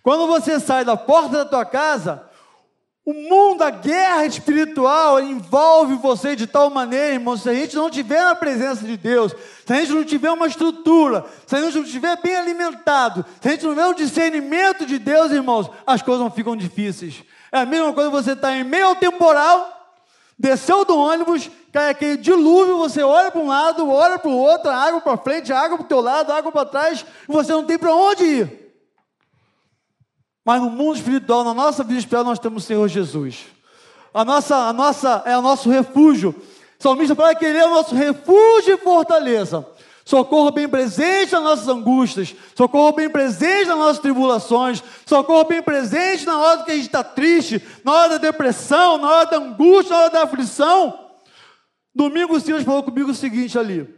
A: quando você sai da porta da tua casa, o mundo, a guerra espiritual envolve você de tal maneira, irmão, se a gente não tiver a presença de Deus, se a gente não tiver uma estrutura, se a gente não estiver bem alimentado, se a gente não tiver o discernimento de Deus, irmãos, as coisas não ficam difíceis. É a mesma coisa você está em meio ao temporal, desceu do ônibus, cai aquele dilúvio, você olha para um lado, olha para o outro, água para frente, água para o teu lado, água para trás, e você não tem para onde ir. Mas no mundo espiritual, na nossa vida espiritual, nós temos o Senhor Jesus. A nossa, a nossa, é o nosso refúgio. O salmista fala que Ele é o nosso refúgio e fortaleza. Socorro bem presente nas nossas angústias, socorro bem presente nas nossas tribulações, socorro bem presente na hora que a gente está triste, na hora da depressão, na hora da angústia, na hora da aflição. Domingo o Senhor falou comigo o seguinte ali,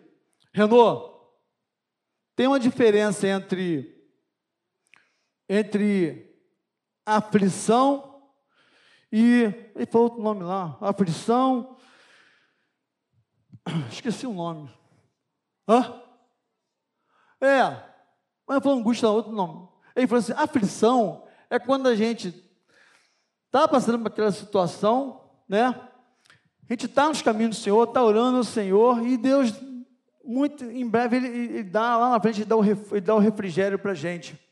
A: Renault, tem uma diferença entre, entre aflição e, ele falou outro nome lá, aflição, esqueci o nome, hã? É, mas falou angústia, outro nome, ele falou assim, aflição é quando a gente está passando por aquela situação, né, a gente está nos caminhos do Senhor, está orando ao Senhor, e Deus, muito em breve, Ele, ele dá lá na frente, dá ele dá o refrigério para a gente.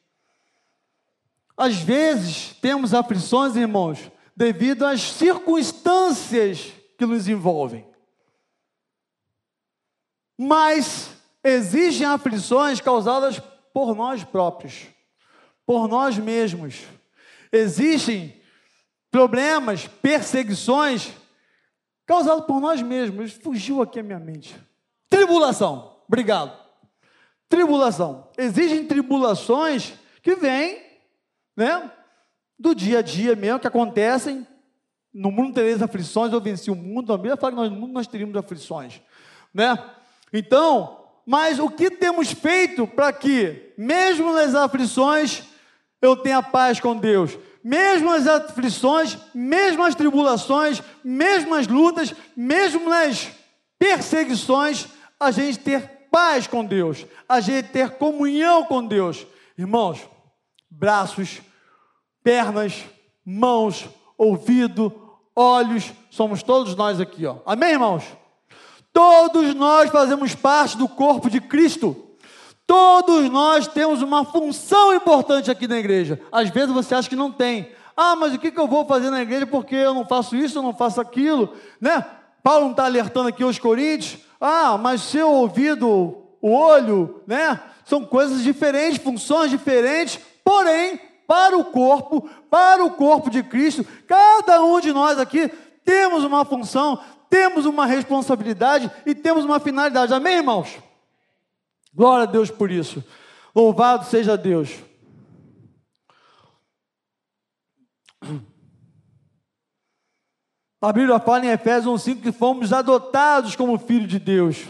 A: Às vezes, temos aflições, irmãos, devido às circunstâncias que nos envolvem. Mas existem aflições causadas por nós próprios, por nós mesmos. Existem problemas, perseguições causado por nós mesmos. Fugiu aqui a minha mente. Tribulação. Obrigado. Tribulação. Existem tribulações que vêm, né? Do dia a dia mesmo, que acontecem. No mundo tereis aflições, eu venci o mundo. A Bíblia fala que nós, no mundo nós teríamos aflições, né? Então, mas o que temos feito para que, mesmo nas aflições, eu tenha paz com Deus? mesmo as aflições, mesmo as tribulações, mesmo as lutas, mesmo nas perseguições, a gente ter paz com Deus, a gente ter comunhão com Deus. Irmãos, braços, pernas, mãos, ouvido, olhos, somos todos nós aqui, ó. Amém, irmãos? Todos nós fazemos parte do corpo de Cristo. Todos nós temos uma função importante aqui na igreja. Às vezes você acha que não tem. Ah, mas o que, eu vou fazer na igreja porque eu não faço isso, eu não faço aquilo, né? Paulo não está alertando aqui aos coríntios. Ah, mas seu ouvido, o olho, né? São coisas diferentes, funções diferentes, porém, para o corpo, para o corpo de Cristo, cada um de nós aqui temos uma função, temos uma responsabilidade e temos uma finalidade. Amém, irmãos? Glória a Deus por isso. Louvado seja Deus. A Bíblia fala em Efésios 1,5 que fomos adotados como filho de Deus.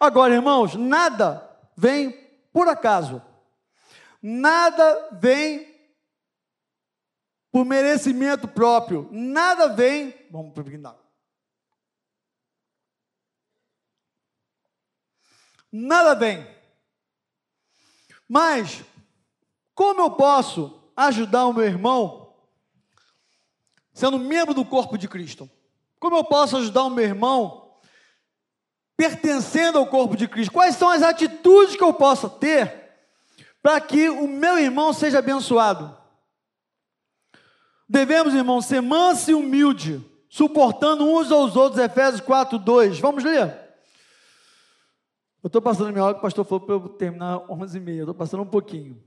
A: Agora, irmãos, nada vem por acaso. Nada vem por merecimento próprio. Nada vem. Vamos para o Nada vem. Mas, como eu posso ajudar o meu irmão sendo membro do corpo de Cristo? Como eu posso ajudar o meu irmão pertencendo ao corpo de Cristo? Quais são as atitudes que eu possa ter para que o meu irmão seja abençoado? Devemos, irmão, ser manso e humilde, suportando uns aos outros, Efésios 4, 2. Vamos ler? Eu estou passando minha hora que o pastor falou para eu terminar 11 e meia. Estou passando um pouquinho.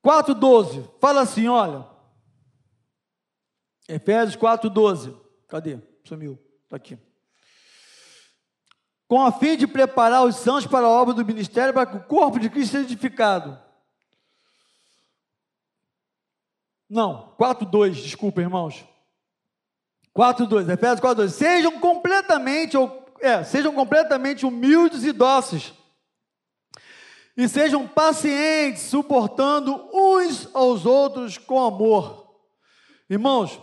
A: 4, 12. Fala assim, olha. Efésios 4, 12. Cadê? Sumiu. Está aqui. Com a fim de preparar os santos para a obra do ministério, para que o corpo de Cristo seja edificado. Não, 4, 2, desculpa, irmãos. 4, 2, Efésios 4, 2. Sejam completamente, é, sejam completamente humildes e dóceis. E sejam pacientes, suportando uns aos outros com amor. Irmãos,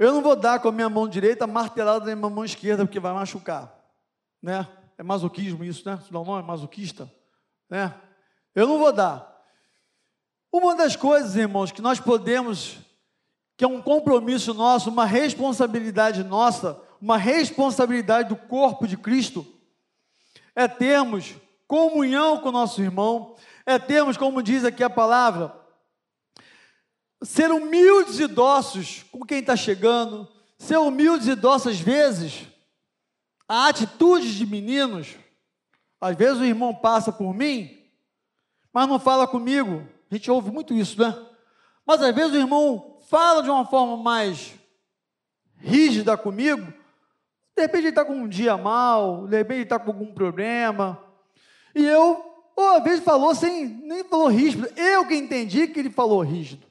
A: eu não vou dar com a minha mão direita martelada na minha mão esquerda, porque vai machucar. Né? É masoquismo isso, né? Isso dá um nome, masoquista. Né? Eu não vou dar. Uma das coisas, irmãos, que nós podemos, que é um compromisso nosso, uma responsabilidade nossa, uma responsabilidade do corpo de Cristo, é termos comunhão com o nosso irmão, é termos, como diz aqui a palavra, ser humildes e dóceis com quem está chegando, ser humildes e dóceis às vezes, a atitude de meninos, às vezes o irmão passa por mim, mas não fala comigo, a gente ouve muito isso, né? Mas às vezes o irmão fala de uma forma mais rígida comigo, de repente ele está com um dia mal, de repente ele está com algum problema, e eu, ou às vezes falou sem, nem falou rígido, eu que entendi que ele falou rígido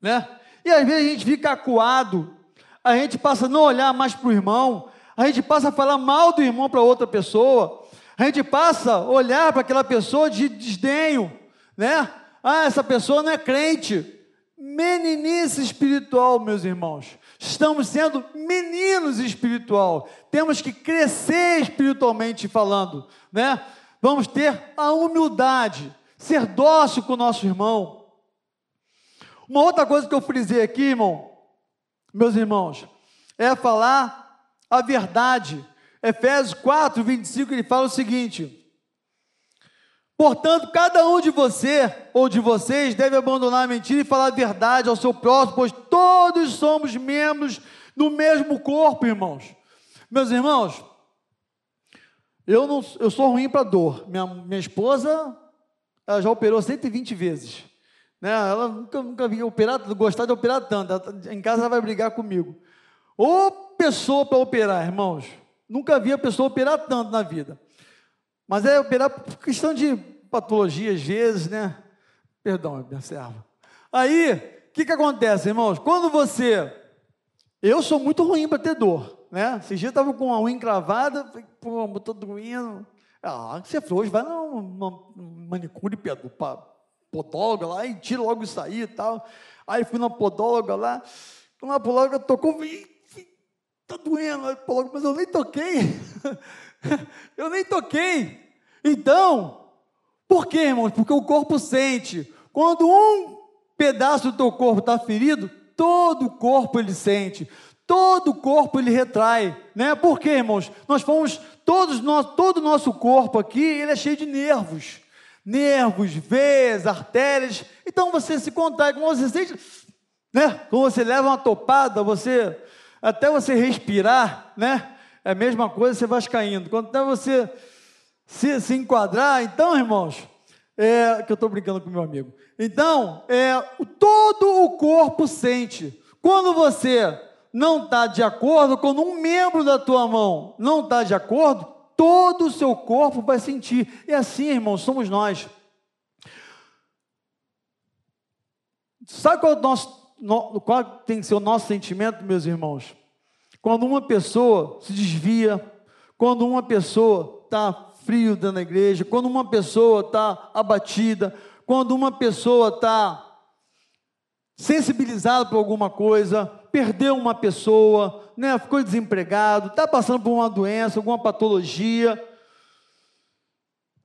A: né? E às vezes a gente fica acuado, a gente passa a não olhar mais para o irmão, a gente passa a falar mal do irmão para outra pessoa, a gente passa a olhar para aquela pessoa de desdenho, né? Ah, essa pessoa não é crente. Meninice espiritual, meus irmãos. Estamos sendo meninos espiritual. Temos que crescer espiritualmente falando, né? Vamos ter a humildade, ser dócil com o nosso irmão, uma outra coisa que eu frisei aqui, irmão, meus irmãos, é falar a verdade. Efésios 4, 25, ele fala o seguinte: Portanto, cada um de você ou de vocês deve abandonar a mentira e falar a verdade ao seu próximo, pois todos somos membros do mesmo corpo, irmãos. Meus irmãos, eu, não, eu sou ruim para dor. Minha, minha esposa, ela já operou 120 vezes. Né? Ela nunca, nunca vi operar, gostar de operar tanto. Ela, tá, em casa ela vai brigar comigo. Ô pessoa para operar, irmãos. Nunca vi a pessoa operar tanto na vida. Mas é operar por questão de patologia, às vezes, né? Perdão, minha serva. Aí, o que, que acontece, irmãos? Quando você. Eu sou muito ruim para ter dor, né? Esse dia eu estava com a unha encravada, pô, estou doendo. Ah, você falou, hoje vai no manicure, Pedro, podóloga lá e tira logo isso aí e tal. Aí fui na podóloga lá, na podóloga tocou, tá doendo, podóloga, mas eu nem toquei. eu nem toquei. Então, por quê, irmãos? Porque o corpo sente. Quando um pedaço do teu corpo está ferido, todo o corpo ele sente, todo o corpo ele retrai, né? Por quê, irmãos? Nós fomos todos nós, todo o nosso corpo aqui, ele é cheio de nervos. Nervos, veias, artérias. Então você se contrai, como você sente, né? Quando você leva uma topada, você até você respirar, né? É a mesma coisa, você vai caindo. Quando até você se, se enquadrar, então, irmãos, é, que eu estou brincando com meu amigo. Então, é, todo o corpo sente. Quando você não está de acordo, quando um membro da tua mão não está de acordo, todo o seu corpo vai sentir. E assim, irmãos, somos nós. Sabe qual, é o nosso, qual tem que ser o nosso sentimento, meus irmãos? Quando uma pessoa se desvia, quando uma pessoa está frio dentro da igreja, quando uma pessoa está abatida, quando uma pessoa está sensibilizada por alguma coisa, perdeu uma pessoa, né, ficou desempregado, está passando por uma doença, alguma patologia.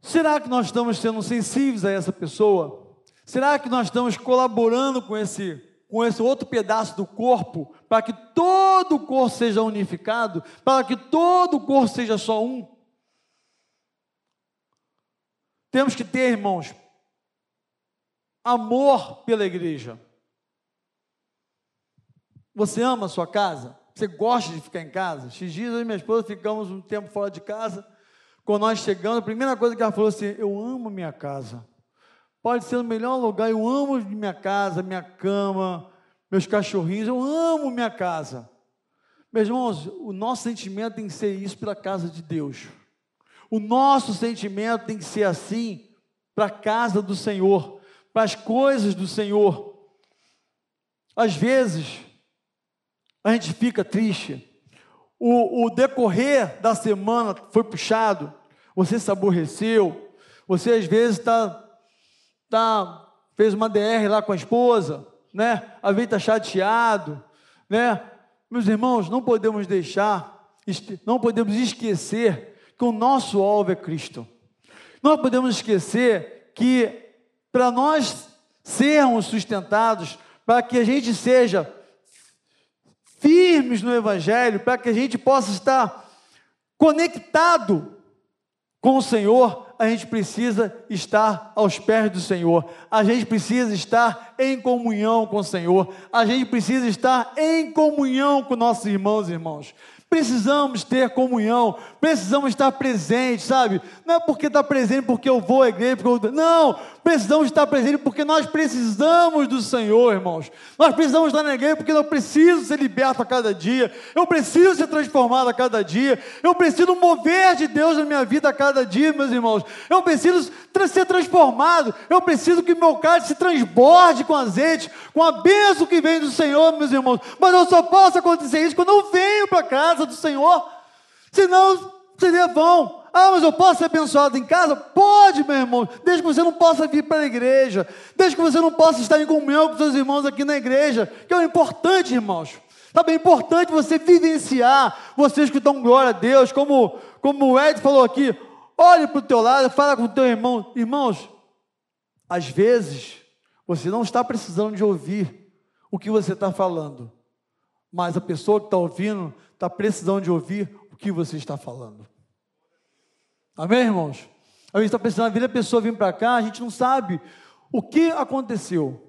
A: Será que nós estamos sendo sensíveis a essa pessoa? Será que nós estamos colaborando com esse, com esse outro pedaço do corpo para que todo o corpo seja unificado, para que todo o corpo seja só um? Temos que ter, irmãos, amor pela igreja. Você ama a sua casa? Você gosta de ficar em casa? Esses dias eu e minha esposa ficamos um tempo fora de casa. Quando nós chegamos, a primeira coisa que ela falou assim: Eu amo minha casa. Pode ser o melhor lugar, eu amo minha casa, minha cama, meus cachorrinhos, eu amo minha casa. Meus irmãos, o nosso sentimento tem que ser isso pela casa de Deus. O nosso sentimento tem que ser assim para a casa do Senhor, para as coisas do Senhor. Às vezes, a gente fica triste. O, o decorrer da semana foi puxado, você se aborreceu, você às vezes está tá, fez uma DR lá com a esposa, né? Às vezes está chateado, né? Meus irmãos, não podemos deixar, não podemos esquecer que o nosso alvo é Cristo. Não podemos esquecer que para nós sermos sustentados, para que a gente seja firmes no Evangelho, para que a gente possa estar conectado com o Senhor, a gente precisa estar aos pés do Senhor, a gente precisa estar em comunhão com o Senhor, a gente precisa estar em comunhão com nossos irmãos e irmãos. Precisamos ter comunhão, precisamos estar presentes, sabe? Não é porque está presente porque eu vou à igreja, porque eu... não, precisamos estar presentes porque nós precisamos do Senhor, irmãos. Nós precisamos estar na igreja porque eu preciso ser liberto a cada dia, eu preciso ser transformado a cada dia, eu preciso mover de Deus na minha vida a cada dia, meus irmãos. Eu preciso ser transformado, eu preciso que meu cálice se transborde com azeite, com a bênção que vem do Senhor, meus irmãos. Mas eu só posso acontecer isso quando eu venho para casa do Senhor, senão seria vão. Ah, mas eu posso ser abençoado em casa? Pode, meu irmão, desde que você não possa vir para a igreja, desde que você não possa estar em comunhão com seus irmãos aqui na igreja, que é o importante, irmãos. Sabe, é importante você vivenciar, vocês que estão glória a Deus, como, como o Ed falou aqui, olhe para o teu lado, fala com o teu irmão. Irmãos, às vezes, você não está precisando de ouvir o que você está falando, mas a pessoa que está ouvindo está precisando de ouvir o que você está falando. Amém, irmãos? A gente está precisando ver a pessoa vir para cá, a gente não sabe o que aconteceu.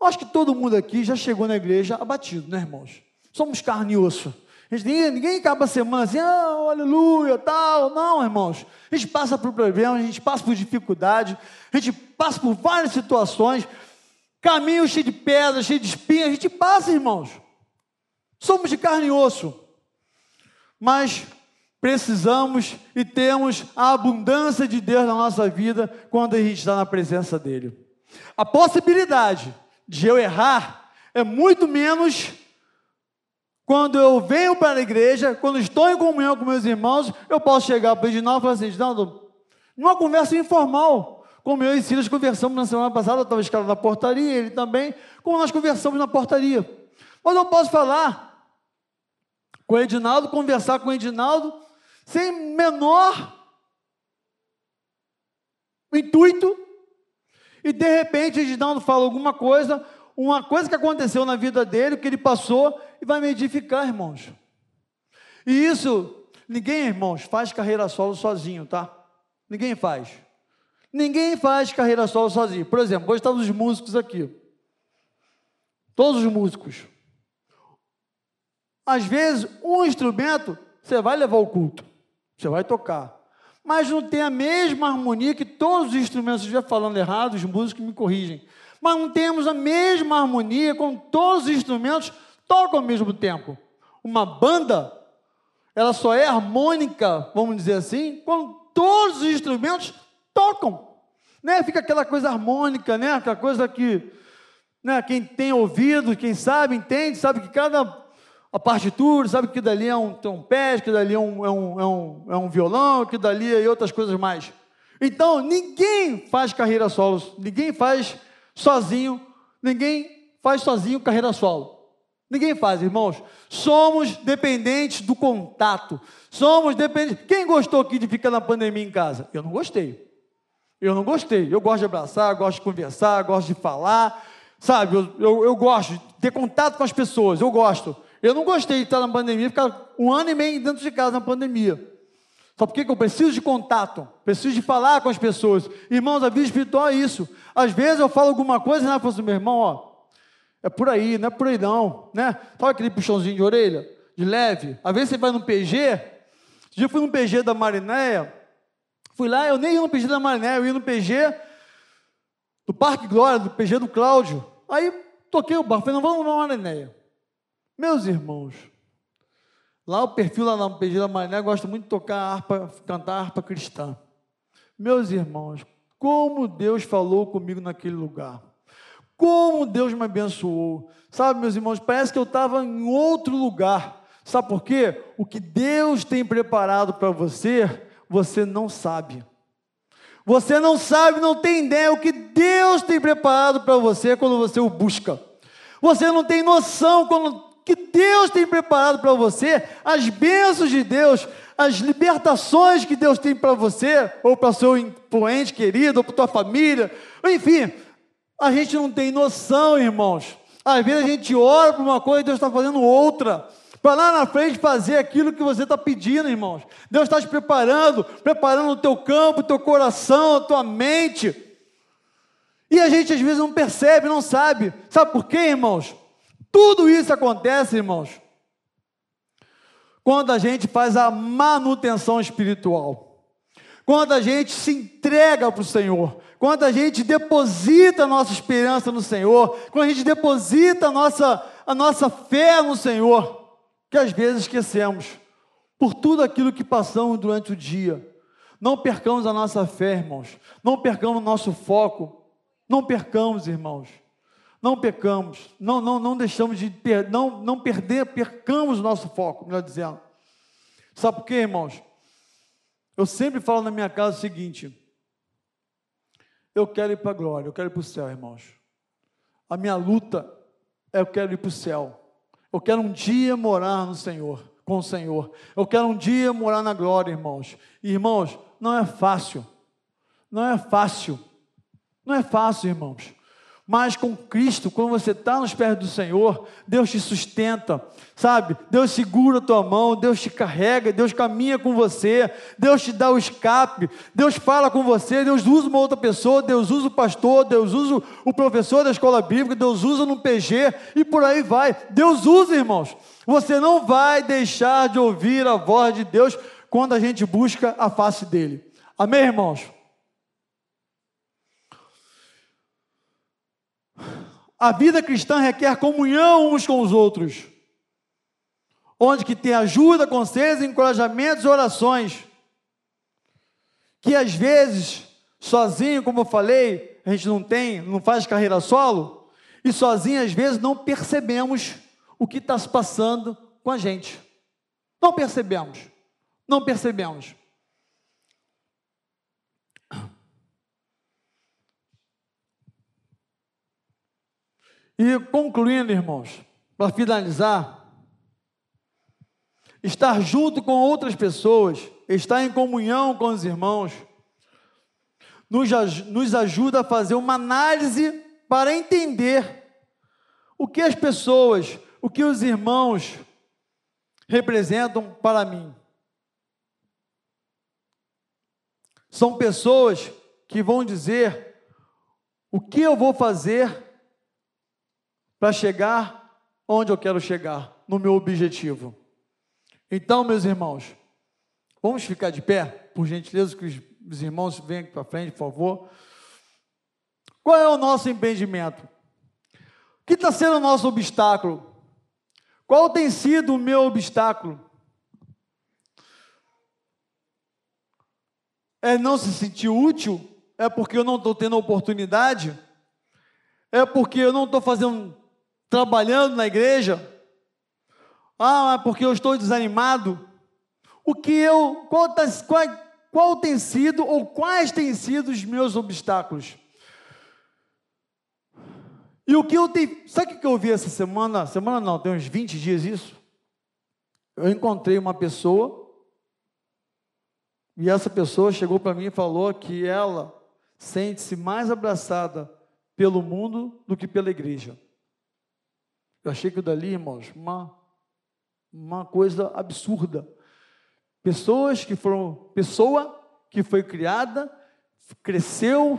A: Acho que todo mundo aqui já chegou na igreja abatido, né, irmãos? Somos carne e osso. Ninguém, ninguém acaba a semana assim, ah, aleluia, tal. Não, irmãos. A gente passa por problemas, a gente passa por dificuldade, a gente passa por várias situações, caminho cheio de pedras, cheio de espinhas, a gente passa, irmãos. Somos de carne e osso. Mas precisamos e temos a abundância de Deus na nossa vida quando a gente está na presença dEle. A possibilidade de eu errar é muito menos quando eu venho para a igreja, quando estou em comunhão com meus irmãos, eu posso chegar para o Edinaldo e falar assim, Edinaldo, numa conversa informal, como eu e Silas conversamos na semana passada, estava escalado na portaria, ele também, como nós conversamos na portaria. Mas eu posso falar com o Edinaldo, conversar com o Edinaldo, sem menor intuito, e de repente Edinaldo fala alguma coisa, uma coisa que aconteceu na vida dele, que ele passou, e vai me edificar, irmãos. E isso Ninguém, irmãos, faz carreira solo sozinho, tá? Ninguém faz. Ninguém faz carreira solo sozinho. Por exemplo, hoje estão os músicos aqui. Todos os músicos. Às vezes, um instrumento você vai levar o culto, você vai tocar, mas não tem a mesma harmonia que todos os instrumentos. Estiver falando errado, os músicos me corrigem. Mas não temos a mesma harmonia com todos os instrumentos tocam ao mesmo tempo. Uma banda, ela só é harmônica, vamos dizer assim, quando todos os instrumentos tocam. Né? Fica aquela coisa harmônica, né? aquela coisa que né? quem tem ouvido, quem sabe, entende, sabe que cada a partitura, sabe que dali é um trompete, que dali é um, é um, é um, é um violão, que dali é outras coisas mais. Então, ninguém faz carreira solo, ninguém faz sozinho, ninguém faz sozinho carreira solo. Ninguém faz, irmãos. Somos dependentes do contato. Somos dependentes. Quem gostou aqui de ficar na pandemia em casa? Eu não gostei. Eu não gostei. Eu gosto de abraçar, gosto de conversar, gosto de falar. Sabe, eu, eu, eu gosto de ter contato com as pessoas. Eu gosto. Eu não gostei de estar na pandemia, ficar um ano e meio dentro de casa na pandemia. Só porque eu preciso de contato, preciso de falar com as pessoas. Irmãos, a vida espiritual é isso. Às vezes eu falo alguma coisa e eu falo assim, meu irmão, ó, é por aí, não é por aí não, né? Sabe aquele puxãozinho de orelha, de leve? Às vezes você vai no PG, esse dia eu fui no PG da Marinéia, fui lá, eu nem ia no PG da Marinéia, eu ia no PG do Parque Glória, do PG do Cláudio. Aí toquei o barco, falei, não, vamos na Marinéia. Meus irmãos, lá o perfil lá PG da Mariné gosta muito de tocar harpa, cantar harpa cristã. Meus irmãos, como Deus falou comigo naquele lugar. Como Deus me abençoou. Sabe, meus irmãos, parece que eu estava em outro lugar. Sabe por quê? O que Deus tem preparado para você, você não sabe. Você não sabe, não tem ideia o que Deus tem preparado para você quando você o busca. Você não tem noção quando que Deus tem preparado para você, as bênçãos de Deus, as libertações que Deus tem para você, ou para seu ente querido, ou para tua família, enfim, a gente não tem noção, irmãos. Às vezes a gente ora para uma coisa e Deus está fazendo outra. Para lá na frente fazer aquilo que você está pedindo, irmãos. Deus está te preparando, preparando o teu campo, o teu coração, a tua mente. E a gente às vezes não percebe, não sabe. Sabe por quê, irmãos? Tudo isso acontece, irmãos, quando a gente faz a manutenção espiritual, quando a gente se entrega para o Senhor, quando a gente deposita a nossa esperança no Senhor, quando a gente deposita a nossa, a nossa fé no Senhor, que às vezes esquecemos, por tudo aquilo que passamos durante o dia. Não percamos a nossa fé, irmãos, não percamos o nosso foco, não percamos, irmãos não pecamos, não, não, não deixamos de per, não, não perder, percamos o nosso foco, melhor dizendo. Sabe por quê, irmãos? Eu sempre falo na minha casa o seguinte: eu quero ir para a glória, eu quero ir para o céu, irmãos. A minha luta é eu quero ir para o céu. Eu quero um dia morar no Senhor, com o Senhor. Eu quero um dia morar na glória, irmãos. Irmãos, não é fácil. Não é fácil. Não é fácil, irmãos. Mas com Cristo, quando você está nos pés do Senhor, Deus te sustenta, sabe? Deus segura a tua mão, Deus te carrega, Deus caminha com você, Deus te dá o escape, Deus fala com você, Deus usa uma outra pessoa, Deus usa o pastor, Deus usa o professor da escola bíblica, Deus usa no PG e por aí vai. Deus usa, irmãos. Você não vai deixar de ouvir a voz de Deus quando a gente busca a face dele. Amém, irmãos? A vida cristã requer comunhão uns com os outros, onde que tem ajuda, conselhos, encorajamentos e orações, que às vezes, sozinho, como eu falei, a gente não tem, não faz carreira solo, e sozinho, às vezes, não percebemos o que está se passando com a gente. Não percebemos, não percebemos. E concluindo, irmãos, para finalizar, estar junto com outras pessoas, estar em comunhão com os irmãos, nos, nos ajuda a fazer uma análise para entender o que as pessoas, o que os irmãos representam para mim. São pessoas que vão dizer o que eu vou fazer para chegar onde eu quero chegar, no meu objetivo. Então, meus irmãos, vamos ficar de pé, por gentileza, que os irmãos venham aqui para frente, por favor. Qual é o nosso impedimento? O que está sendo o nosso obstáculo? Qual tem sido o meu obstáculo? É não se sentir útil? É porque eu não estou tendo oportunidade? É porque eu não estou fazendo, trabalhando na igreja? Ah, é porque eu estou desanimado? O que eu, qual, qual, qual tem sido ou quais têm sido os meus obstáculos? E o que eu tenho. Sabe o que eu vi essa semana? Semana não, tem uns 20 dias isso. Eu encontrei uma pessoa. E essa pessoa chegou para mim e falou que ela sente-se mais abraçada pelo mundo do que pela igreja. Eu achei que dali, irmãos, uma, uma coisa absurda. Pessoas que foram, pessoa que foi criada, cresceu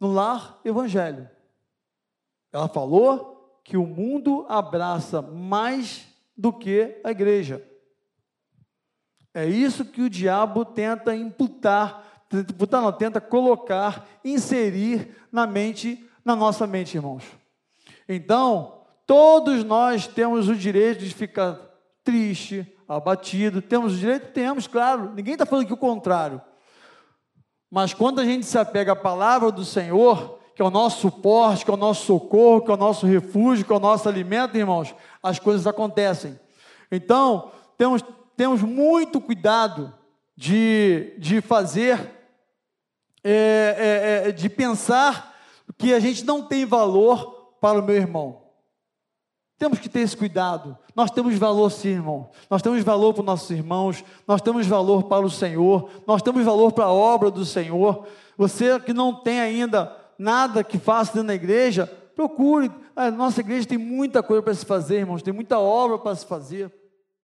A: no lar evangélico. Ela falou que o mundo abraça mais do que a igreja. É isso que o diabo tenta imputar, tenta imputar não, tenta colocar, inserir na mente, na nossa mente, irmãos. Então, todos nós temos o direito de ficar triste, abatido, temos o direito? Temos, claro, ninguém está falando que o contrário. Mas quando a gente se apega à palavra do Senhor, que é o nosso suporte, que é o nosso socorro, que é o nosso refúgio, que é o nosso alimento, irmãos, as coisas acontecem. Então, temos, temos muito cuidado de, de fazer, é, é, é, de pensar que a gente não tem valor para o meu irmão. Temos que ter esse cuidado. Nós temos valor, sim, irmão. Nós temos valor para os nossos irmãos, nós temos valor para o Senhor, nós temos valor para a obra do Senhor. Você que não tem ainda nada que faça dentro da igreja, procure. A nossa igreja tem muita coisa para se fazer, irmãos, tem muita obra para se fazer.